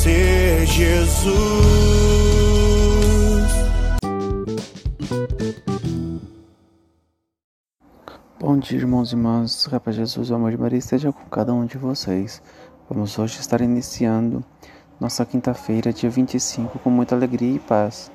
Conhecer Jesus. Bom dia, irmãos e irmãs. Rapaz Jesus, o amor de Maria esteja com cada um de vocês. Vamos hoje estar iniciando nossa quinta-feira, dia 25, com muita alegria e paz.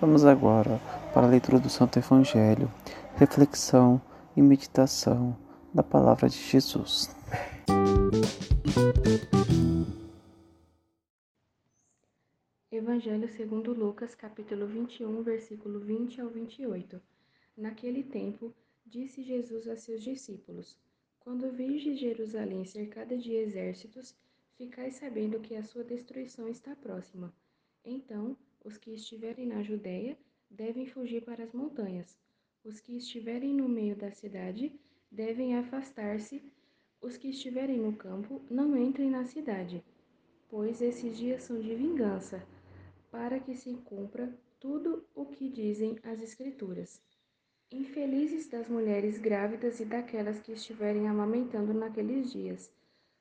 Vamos agora para a leitura do Santo Evangelho, reflexão e meditação da palavra de Jesus. Evangelho segundo Lucas, capítulo 21, versículo 20 ao 28. Naquele tempo, disse Jesus a seus discípulos: Quando virdes Jerusalém cercada de exércitos, ficai sabendo que a sua destruição está próxima. Então, os que estiverem na Judéia devem fugir para as montanhas. Os que estiverem no meio da cidade devem afastar-se. Os que estiverem no campo não entrem na cidade, pois esses dias são de vingança para que se cumpra tudo o que dizem as Escrituras. Infelizes das mulheres grávidas e daquelas que estiverem amamentando naqueles dias,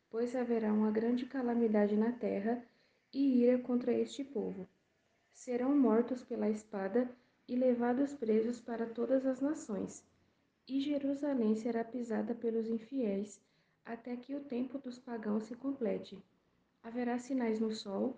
pois haverá uma grande calamidade na terra e ira contra este povo. Serão mortos pela espada e levados presos para todas as nações. E Jerusalém será pisada pelos infiéis, até que o tempo dos pagãos se complete. Haverá sinais no sol,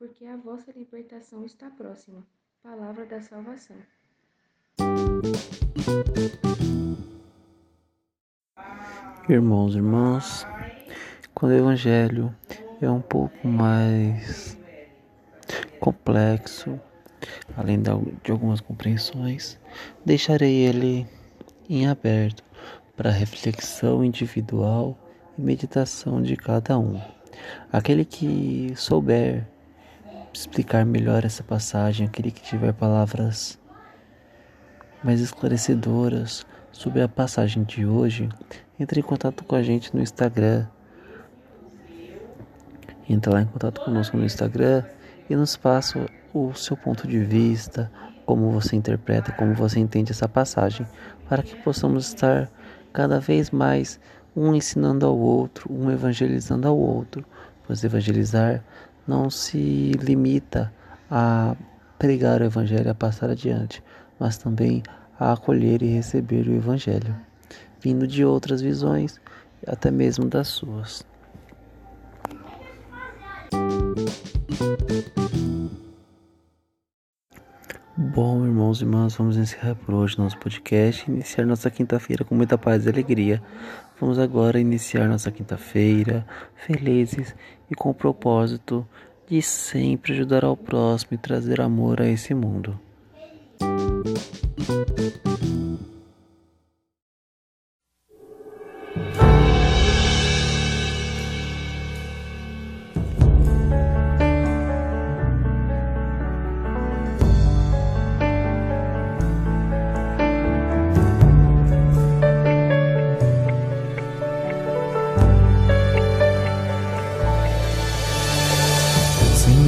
porque a vossa libertação está próxima. Palavra da salvação. Irmãos e irmãs, quando o Evangelho é um pouco mais complexo, além de algumas compreensões, deixarei ele em aberto para reflexão individual e meditação de cada um. Aquele que souber explicar melhor essa passagem, aquele que tiver palavras mais esclarecedoras sobre a passagem de hoje, entre em contato com a gente no Instagram. Entra lá em contato conosco no Instagram e nos passa o seu ponto de vista, como você interpreta, como você entende essa passagem, para que possamos estar cada vez mais um ensinando ao outro, um evangelizando ao outro, pois evangelizar não se limita a pregar o evangelho, a passar adiante, mas também a acolher e receber o evangelho, vindo de outras visões, até mesmo das suas. Bom, irmãos e irmãs, vamos encerrar por hoje nosso podcast e iniciar nossa quinta-feira com muita paz e alegria. Vamos agora iniciar nossa quinta-feira felizes e com o propósito de sempre ajudar ao próximo e trazer amor a esse mundo.